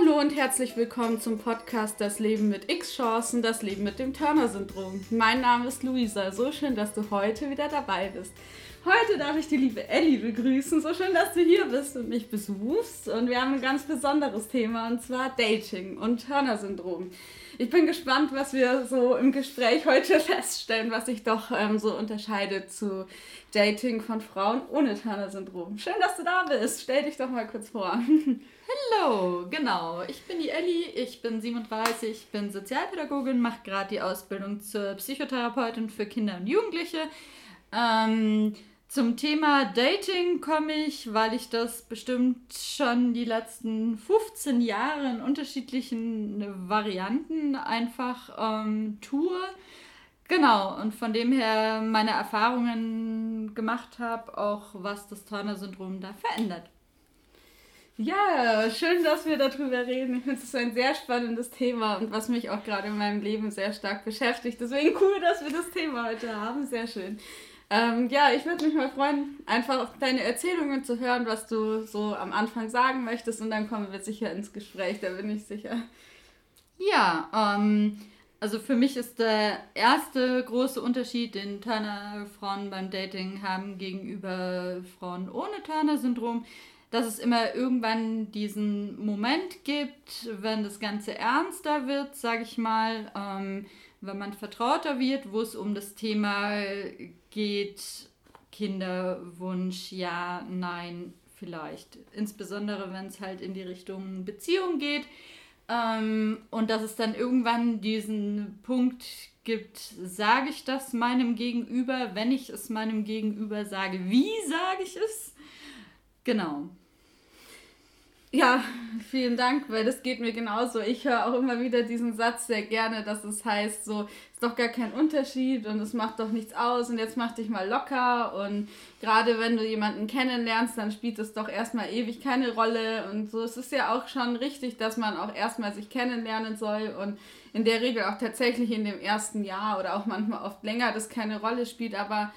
Hallo und herzlich willkommen zum Podcast Das Leben mit X-Chancen, das Leben mit dem Turner-Syndrom. Mein Name ist Luisa. So schön, dass du heute wieder dabei bist. Heute darf ich die liebe Ellie begrüßen. So schön, dass du hier bist und mich besuchst. Und wir haben ein ganz besonderes Thema und zwar Dating und Turner-Syndrom. Ich bin gespannt, was wir so im Gespräch heute feststellen, was sich doch ähm, so unterscheidet zu Dating von Frauen ohne Turner-Syndrom. Schön, dass du da bist. Stell dich doch mal kurz vor. Hallo, genau. Ich bin die Ellie, ich bin 37, bin Sozialpädagogin, mache gerade die Ausbildung zur Psychotherapeutin für Kinder und Jugendliche. Ähm, zum Thema Dating komme ich, weil ich das bestimmt schon die letzten 15 Jahre in unterschiedlichen Varianten einfach ähm, tue. Genau, und von dem her meine Erfahrungen gemacht habe, auch was das Turner-Syndrom da verändert. Ja, schön, dass wir darüber reden. Ich finde es ein sehr spannendes Thema und was mich auch gerade in meinem Leben sehr stark beschäftigt. Deswegen cool, dass wir das Thema heute haben. Sehr schön. Ähm, ja, ich würde mich mal freuen, einfach deine Erzählungen zu hören, was du so am Anfang sagen möchtest und dann kommen wir sicher ins Gespräch, da bin ich sicher. Ja, ähm, also für mich ist der erste große Unterschied, den Turner-Frauen beim Dating haben gegenüber Frauen ohne Turner-Syndrom, dass es immer irgendwann diesen Moment gibt, wenn das Ganze ernster wird, sage ich mal, ähm, wenn man vertrauter wird, wo es um das Thema geht, Kinderwunsch, ja, nein, vielleicht. Insbesondere, wenn es halt in die Richtung Beziehung geht. Ähm, und dass es dann irgendwann diesen Punkt gibt, sage ich das meinem Gegenüber, wenn ich es meinem Gegenüber sage, wie sage ich es? Genau. Ja, vielen Dank, weil das geht mir genauso. Ich höre auch immer wieder diesen Satz sehr gerne, dass es heißt, so ist doch gar kein Unterschied und es macht doch nichts aus und jetzt mach dich mal locker und gerade wenn du jemanden kennenlernst, dann spielt es doch erstmal ewig keine Rolle und so. Es ist ja auch schon richtig, dass man auch erstmal sich kennenlernen soll und in der Regel auch tatsächlich in dem ersten Jahr oder auch manchmal oft länger das keine Rolle spielt, aber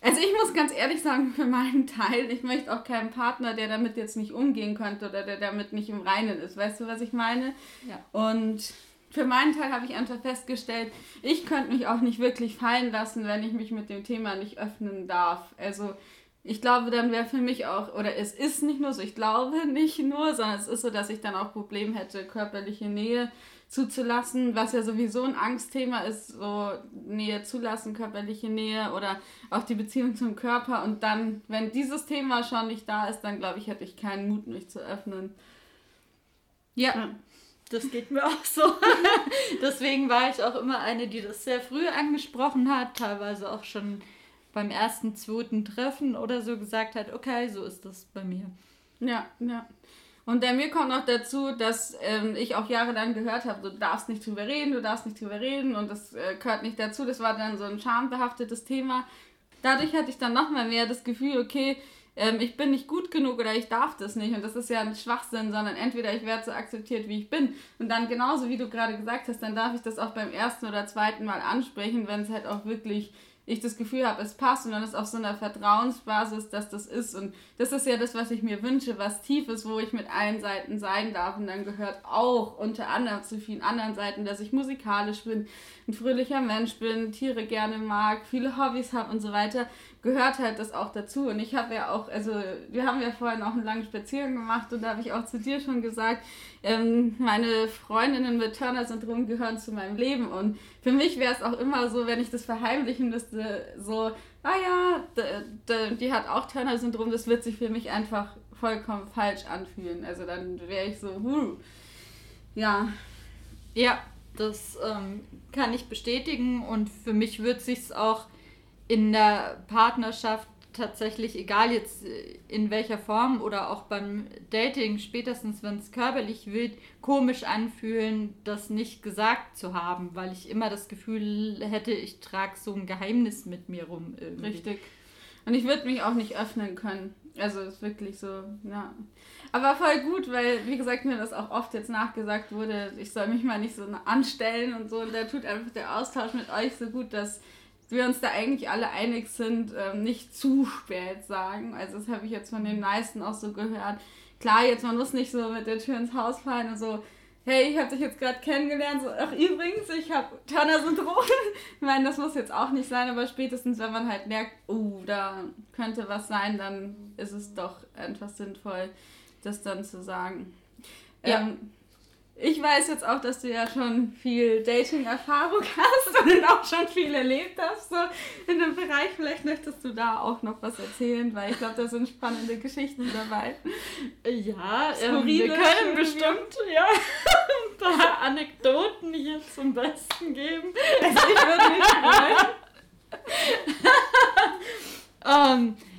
also ich muss ganz ehrlich sagen, für meinen Teil, ich möchte auch keinen Partner, der damit jetzt nicht umgehen könnte oder der damit nicht im Reinen ist. Weißt du, was ich meine? Ja. Und für meinen Teil habe ich einfach festgestellt, ich könnte mich auch nicht wirklich fallen lassen, wenn ich mich mit dem Thema nicht öffnen darf. Also ich glaube, dann wäre für mich auch, oder es ist nicht nur so, ich glaube nicht nur, sondern es ist so, dass ich dann auch Probleme hätte, körperliche Nähe zuzulassen, was ja sowieso ein Angstthema ist, so Nähe zulassen, körperliche Nähe oder auch die Beziehung zum Körper. Und dann, wenn dieses Thema schon nicht da ist, dann glaube ich, hätte ich keinen Mut, mich zu öffnen. Ja. ja. Das geht mir auch so. Deswegen war ich auch immer eine, die das sehr früh angesprochen hat, teilweise auch schon beim ersten, zweiten Treffen oder so gesagt hat, okay, so ist das bei mir. Ja, ja. Und bei mir kommt noch dazu, dass ähm, ich auch jahrelang gehört habe, du darfst nicht drüber reden, du darfst nicht drüber reden und das äh, gehört nicht dazu. Das war dann so ein schambehaftetes Thema. Dadurch hatte ich dann nochmal mehr das Gefühl, okay, ähm, ich bin nicht gut genug oder ich darf das nicht. Und das ist ja ein Schwachsinn, sondern entweder ich werde so akzeptiert, wie ich bin. Und dann genauso wie du gerade gesagt hast, dann darf ich das auch beim ersten oder zweiten Mal ansprechen, wenn es halt auch wirklich ich das Gefühl habe, es passt und dann ist auf so einer Vertrauensbasis, dass das ist. Und das ist ja das, was ich mir wünsche, was tief ist, wo ich mit allen Seiten sein darf. Und dann gehört auch unter anderem zu vielen anderen Seiten, dass ich musikalisch bin, ein fröhlicher Mensch bin, Tiere gerne mag, viele Hobbys habe und so weiter gehört halt das auch dazu. Und ich habe ja auch, also wir haben ja vorhin auch einen langen Spaziergang gemacht und da habe ich auch zu dir schon gesagt, ähm, meine Freundinnen mit Turner-Syndrom gehören zu meinem Leben. Und für mich wäre es auch immer so, wenn ich das verheimlichen müsste, so, ah ja, die hat auch Turner-Syndrom, das wird sich für mich einfach vollkommen falsch anfühlen. Also dann wäre ich so, huh. Ja. Ja, das ähm, kann ich bestätigen und für mich wird sich auch in der Partnerschaft tatsächlich, egal jetzt äh, in welcher Form oder auch beim Dating, spätestens wenn es körperlich wird, komisch anfühlen, das nicht gesagt zu haben, weil ich immer das Gefühl hätte, ich trage so ein Geheimnis mit mir rum. Irgendwie. Richtig. Und ich würde mich auch nicht öffnen können. Also ist wirklich so, ja. Aber voll gut, weil, wie gesagt, mir das auch oft jetzt nachgesagt wurde, ich soll mich mal nicht so anstellen und so. Und da tut einfach der Austausch mit euch so gut, dass wir uns da eigentlich alle einig sind, ähm, nicht zu spät sagen. Also das habe ich jetzt von den meisten auch so gehört. Klar, jetzt man muss nicht so mit der Tür ins Haus fallen und so, hey, ich habe dich jetzt gerade kennengelernt, so, ach übrigens, ich habe Turner-Syndrom. ich meine, das muss jetzt auch nicht sein, aber spätestens, wenn man halt merkt, oh, da könnte was sein, dann ist es doch einfach sinnvoll, das dann zu sagen. Ja. Ähm, ich weiß jetzt auch, dass du ja schon viel Dating-Erfahrung hast und auch schon viel erlebt hast, so in dem Bereich. Vielleicht möchtest du da auch noch was erzählen, weil ich glaube, da sind spannende Geschichten dabei. Ja, ähm, wir können bestimmt ja, ein paar Anekdoten hier zum Besten geben. Also ich würde mich freuen. um,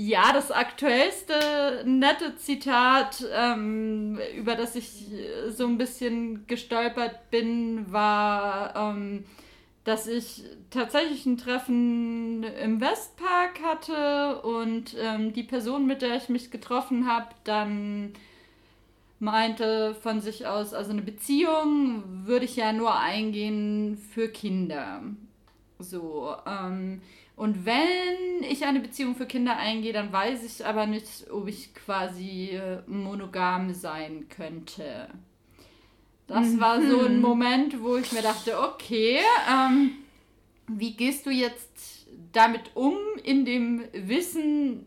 Ja, das aktuellste nette Zitat, ähm, über das ich so ein bisschen gestolpert bin, war, ähm, dass ich tatsächlich ein Treffen im Westpark hatte und ähm, die Person, mit der ich mich getroffen habe, dann meinte von sich aus, also eine Beziehung würde ich ja nur eingehen für Kinder. So, ähm, und wenn ich eine Beziehung für Kinder eingehe, dann weiß ich aber nicht, ob ich quasi äh, monogam sein könnte. Das war so ein mhm. Moment, wo ich mir dachte, okay, ähm, wie gehst du jetzt damit um, in dem Wissen,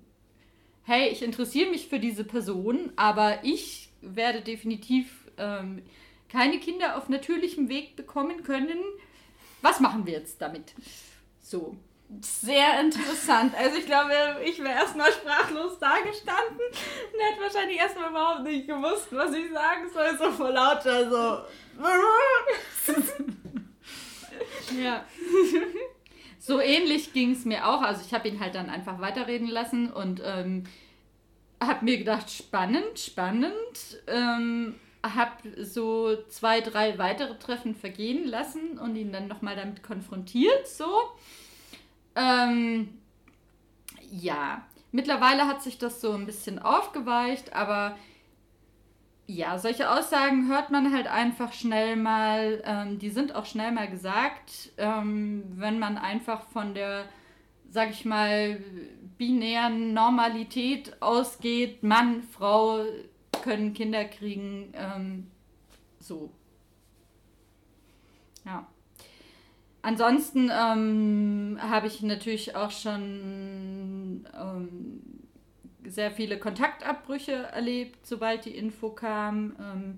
hey, ich interessiere mich für diese Person, aber ich werde definitiv ähm, keine Kinder auf natürlichem Weg bekommen können. Was machen wir jetzt damit? So sehr interessant. Also ich glaube, ich wäre erstmal sprachlos dagestanden und hätte wahrscheinlich erstmal überhaupt nicht gewusst, was ich sagen soll, so vor lauter so. ja. So ähnlich ging es mir auch. Also ich habe ihn halt dann einfach weiterreden lassen und ähm, habe mir gedacht, spannend, spannend. Ähm, habe so zwei, drei weitere Treffen vergehen lassen und ihn dann nochmal damit konfrontiert, so. Ähm, ja, mittlerweile hat sich das so ein bisschen aufgeweicht, aber ja, solche Aussagen hört man halt einfach schnell mal, ähm, die sind auch schnell mal gesagt, ähm, wenn man einfach von der, sag ich mal, binären Normalität ausgeht, Mann, Frau können Kinder kriegen, ähm, so. Ja. Ansonsten ähm, habe ich natürlich auch schon ähm, sehr viele Kontaktabbrüche erlebt, sobald die Info kam. Ähm,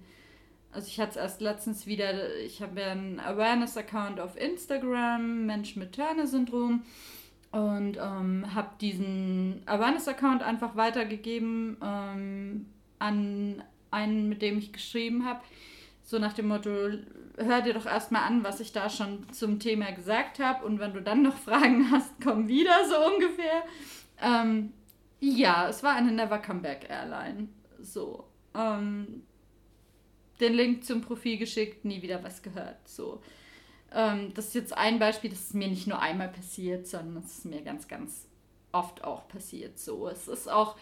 also ich hatte es erst letztens wieder, ich habe ja einen Awareness-Account auf Instagram, Mensch mit Turner-Syndrom, und ähm, habe diesen Awareness-Account einfach weitergegeben ähm, an einen, mit dem ich geschrieben habe. So nach dem Motto, hör dir doch erstmal an, was ich da schon zum Thema gesagt habe. Und wenn du dann noch Fragen hast, komm wieder, so ungefähr. Ähm, ja, es war eine Never Come Back Airline. So. Ähm, den Link zum Profil geschickt, nie wieder was gehört. So. Ähm, das ist jetzt ein Beispiel, das ist mir nicht nur einmal passiert, sondern es ist mir ganz, ganz oft auch passiert. So. Es ist auch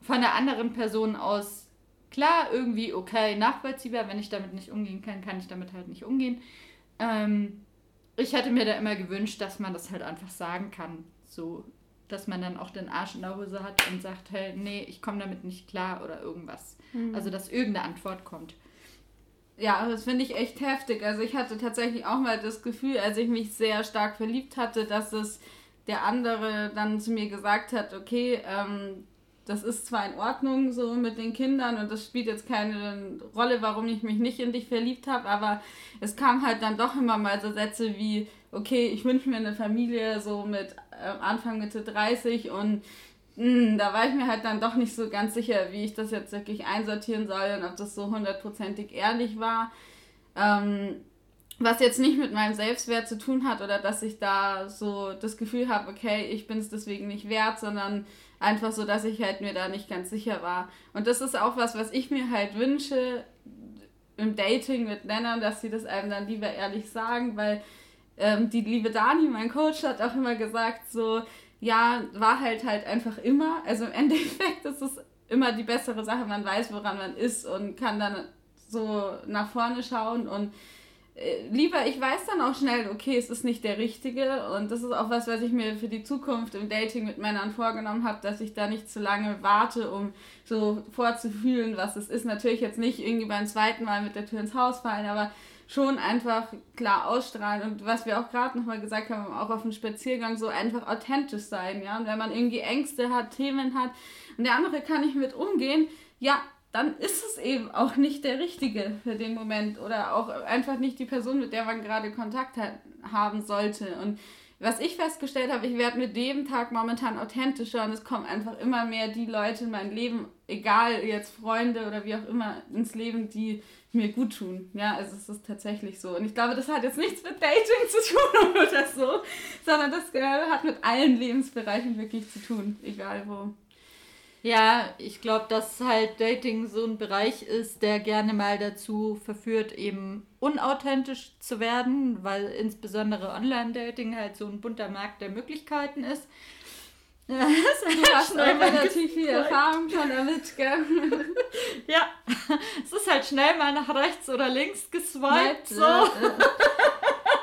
von der anderen Person aus klar, irgendwie okay, nachvollziehbar. Wenn ich damit nicht umgehen kann, kann ich damit halt nicht umgehen. Ähm, ich hätte mir da immer gewünscht, dass man das halt einfach sagen kann. So, dass man dann auch den Arsch in der Hose hat und sagt, hey, nee, ich komme damit nicht klar oder irgendwas. Mhm. Also, dass irgendeine Antwort kommt. Ja, das finde ich echt heftig. Also ich hatte tatsächlich auch mal das Gefühl, als ich mich sehr stark verliebt hatte, dass es der andere dann zu mir gesagt hat, okay, ähm, das ist zwar in Ordnung so mit den Kindern und das spielt jetzt keine Rolle, warum ich mich nicht in dich verliebt habe, aber es kam halt dann doch immer mal so Sätze wie, okay, ich wünsche mir eine Familie so mit äh, Anfang Mitte 30 und mh, hm, da war ich mir halt dann doch nicht so ganz sicher, wie ich das jetzt wirklich einsortieren soll und ob das so hundertprozentig ehrlich war. Ähm, was jetzt nicht mit meinem Selbstwert zu tun hat oder dass ich da so das Gefühl habe, okay, ich bin es deswegen nicht wert, sondern Einfach so, dass ich halt mir da nicht ganz sicher war. Und das ist auch was, was ich mir halt wünsche im Dating mit Männern, dass sie das einem dann lieber ehrlich sagen, weil ähm, die liebe Dani, mein Coach, hat auch immer gesagt, so, ja, Wahrheit halt einfach immer. Also im Endeffekt ist es immer die bessere Sache, man weiß, woran man ist und kann dann so nach vorne schauen und lieber, ich weiß dann auch schnell, okay, es ist nicht der Richtige und das ist auch was, was ich mir für die Zukunft im Dating mit Männern vorgenommen habe, dass ich da nicht zu lange warte, um so vorzufühlen, was es ist. Natürlich jetzt nicht irgendwie beim zweiten Mal mit der Tür ins Haus fallen, aber schon einfach klar ausstrahlen und was wir auch gerade nochmal gesagt haben, auch auf dem Spaziergang so einfach authentisch sein, ja. Und wenn man irgendwie Ängste hat, Themen hat und der andere kann nicht mit umgehen, ja, dann ist es eben auch nicht der Richtige für den Moment oder auch einfach nicht die Person, mit der man gerade Kontakt hat, haben sollte. Und was ich festgestellt habe, ich werde mit jedem Tag momentan authentischer und es kommen einfach immer mehr die Leute in mein Leben, egal jetzt Freunde oder wie auch immer, ins Leben, die mir gut tun. Ja, also es ist tatsächlich so. Und ich glaube, das hat jetzt nichts mit Dating zu tun oder so, sondern das hat mit allen Lebensbereichen wirklich zu tun, egal wo. Ja, ich glaube, dass halt Dating so ein Bereich ist, der gerne mal dazu verführt, eben unauthentisch zu werden, weil insbesondere Online-Dating halt so ein bunter Markt der Möglichkeiten ist. Ja, du hast halt relativ viel Erfahrung schon damit, gell? ja, es ist halt schnell mal nach rechts oder links geswiped. So. Äh, äh.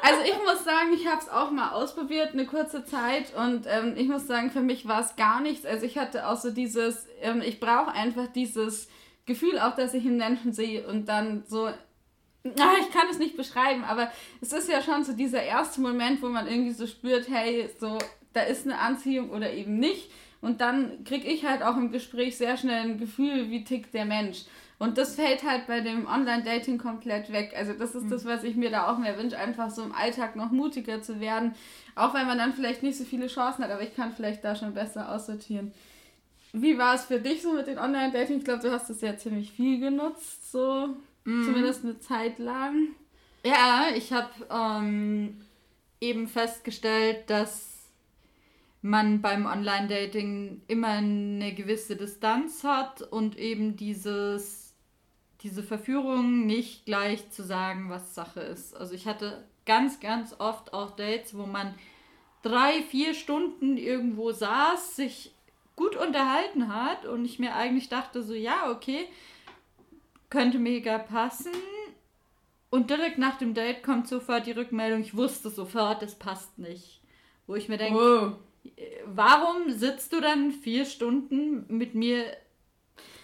Also ich muss sagen, ich habe es auch mal ausprobiert, eine kurze Zeit. Und ähm, ich muss sagen, für mich war es gar nichts. Also ich hatte auch so dieses, ähm, ich brauche einfach dieses Gefühl auch, dass ich einen Menschen sehe und dann so ich kann es nicht beschreiben, aber es ist ja schon so dieser erste Moment, wo man irgendwie so spürt, hey, so, da ist eine Anziehung oder eben nicht. Und dann kriege ich halt auch im Gespräch sehr schnell ein Gefühl, wie tickt der Mensch. Und das fällt halt bei dem Online-Dating komplett weg. Also das ist mhm. das, was ich mir da auch mehr wünsche, einfach so im Alltag noch mutiger zu werden. Auch wenn man dann vielleicht nicht so viele Chancen hat, aber ich kann vielleicht da schon besser aussortieren. Wie war es für dich so mit den Online-Dating? Ich glaube, du hast es ja ziemlich viel genutzt, so mhm. zumindest eine Zeit lang. Ja, ich habe ähm, eben festgestellt, dass man beim Online-Dating immer eine gewisse Distanz hat und eben dieses diese Verführung nicht gleich zu sagen, was Sache ist. Also ich hatte ganz, ganz oft auch Dates, wo man drei, vier Stunden irgendwo saß, sich gut unterhalten hat und ich mir eigentlich dachte so, ja, okay, könnte mega passen. Und direkt nach dem Date kommt sofort die Rückmeldung, ich wusste sofort, das passt nicht. Wo ich mir denke, wow. warum sitzt du dann vier Stunden mit mir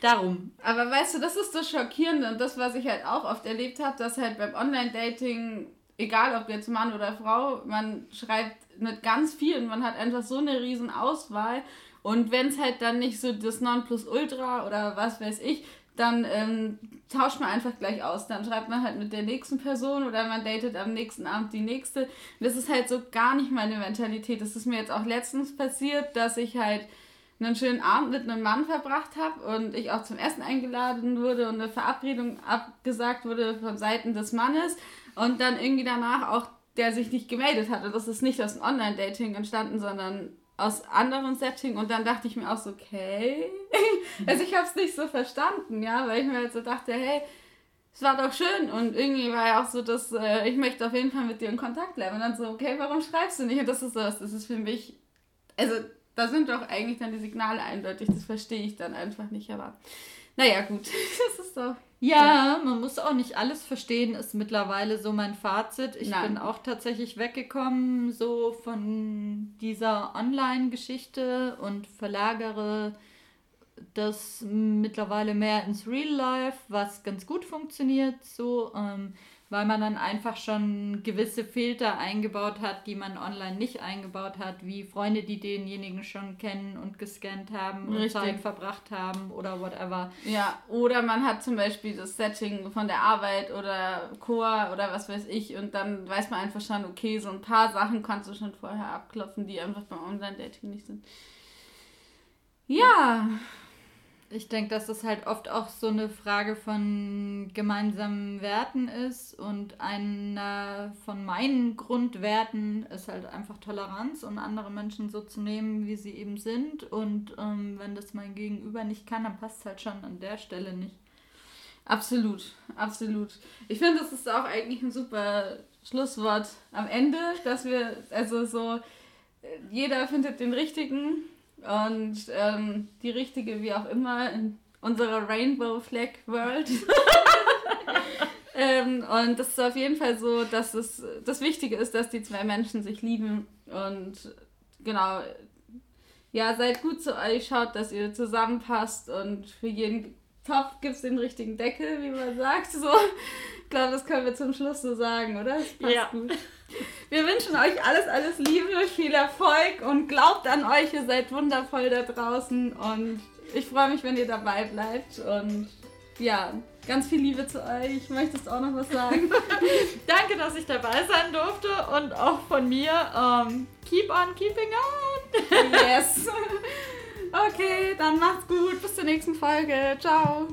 Darum. Aber weißt du, das ist das Schockierende und das, was ich halt auch oft erlebt habe, dass halt beim Online-Dating, egal ob jetzt Mann oder Frau, man schreibt nicht ganz viel und man hat einfach so eine riesen Auswahl. Und wenn es halt dann nicht so das Nonplusultra oder was weiß ich, dann ähm, tauscht man einfach gleich aus. Dann schreibt man halt mit der nächsten Person oder man datet am nächsten Abend die nächste. Das ist halt so gar nicht meine Mentalität. Das ist mir jetzt auch letztens passiert, dass ich halt einen schönen Abend mit einem Mann verbracht habe und ich auch zum Essen eingeladen wurde und eine Verabredung abgesagt wurde von Seiten des Mannes und dann irgendwie danach auch der sich nicht gemeldet hat. Und das ist nicht aus Online-Dating entstanden, sondern aus anderen Setting und dann dachte ich mir auch so, okay. also ich habe es nicht so verstanden, ja, weil ich mir halt so dachte, hey, es war doch schön und irgendwie war ja auch so, dass äh, ich möchte auf jeden Fall mit dir in Kontakt bleiben und dann so, okay, warum schreibst du nicht? Und das ist so, das ist für mich, also da sind doch eigentlich dann die Signale eindeutig. Das verstehe ich dann einfach nicht. Aber naja, gut. das ist doch. Ja, man muss auch nicht alles verstehen, ist mittlerweile so mein Fazit. Ich Nein. bin auch tatsächlich weggekommen so von dieser Online-Geschichte und verlagere das mittlerweile mehr ins Real Life, was ganz gut funktioniert. So, ähm, weil man dann einfach schon gewisse Filter eingebaut hat, die man online nicht eingebaut hat, wie Freunde, die denjenigen schon kennen und gescannt haben und Richtig. Zeit verbracht haben oder whatever. Ja, oder man hat zum Beispiel das Setting von der Arbeit oder Chor oder was weiß ich und dann weiß man einfach schon, okay, so ein paar Sachen kannst du schon vorher abklopfen, die einfach beim Online-Dating nicht sind. Ja. Ich denke, dass das halt oft auch so eine Frage von gemeinsamen Werten ist und einer von meinen Grundwerten ist halt einfach Toleranz und andere Menschen so zu nehmen, wie sie eben sind. Und ähm, wenn das mein Gegenüber nicht kann, dann passt es halt schon an der Stelle nicht. Absolut, absolut. Ich finde, das ist auch eigentlich ein super Schlusswort am Ende, dass wir, also so, äh, jeder findet den richtigen und ähm, die richtige, wie auch immer, in unserer Rainbow Flag World. Ähm, und das ist auf jeden Fall so, dass es das Wichtige ist, dass die zwei Menschen sich lieben. Und genau, ja, seid gut zu euch, schaut, dass ihr zusammenpasst und für jeden Topf gibt es den richtigen Deckel, wie man sagt. So. Ich glaube, das können wir zum Schluss so sagen, oder? Das passt ja. gut. Wir wünschen euch alles, alles Liebe, viel Erfolg und glaubt an euch, ihr seid wundervoll da draußen und ich freue mich, wenn ihr dabei bleibt und ja, ganz viel Liebe zu euch. Möchtest du auch noch was sagen? Danke, dass ich dabei sein durfte und auch von mir. Um, ähm, keep on keeping on. yes. Okay, dann macht's gut. Bis zur nächsten Folge. Ciao.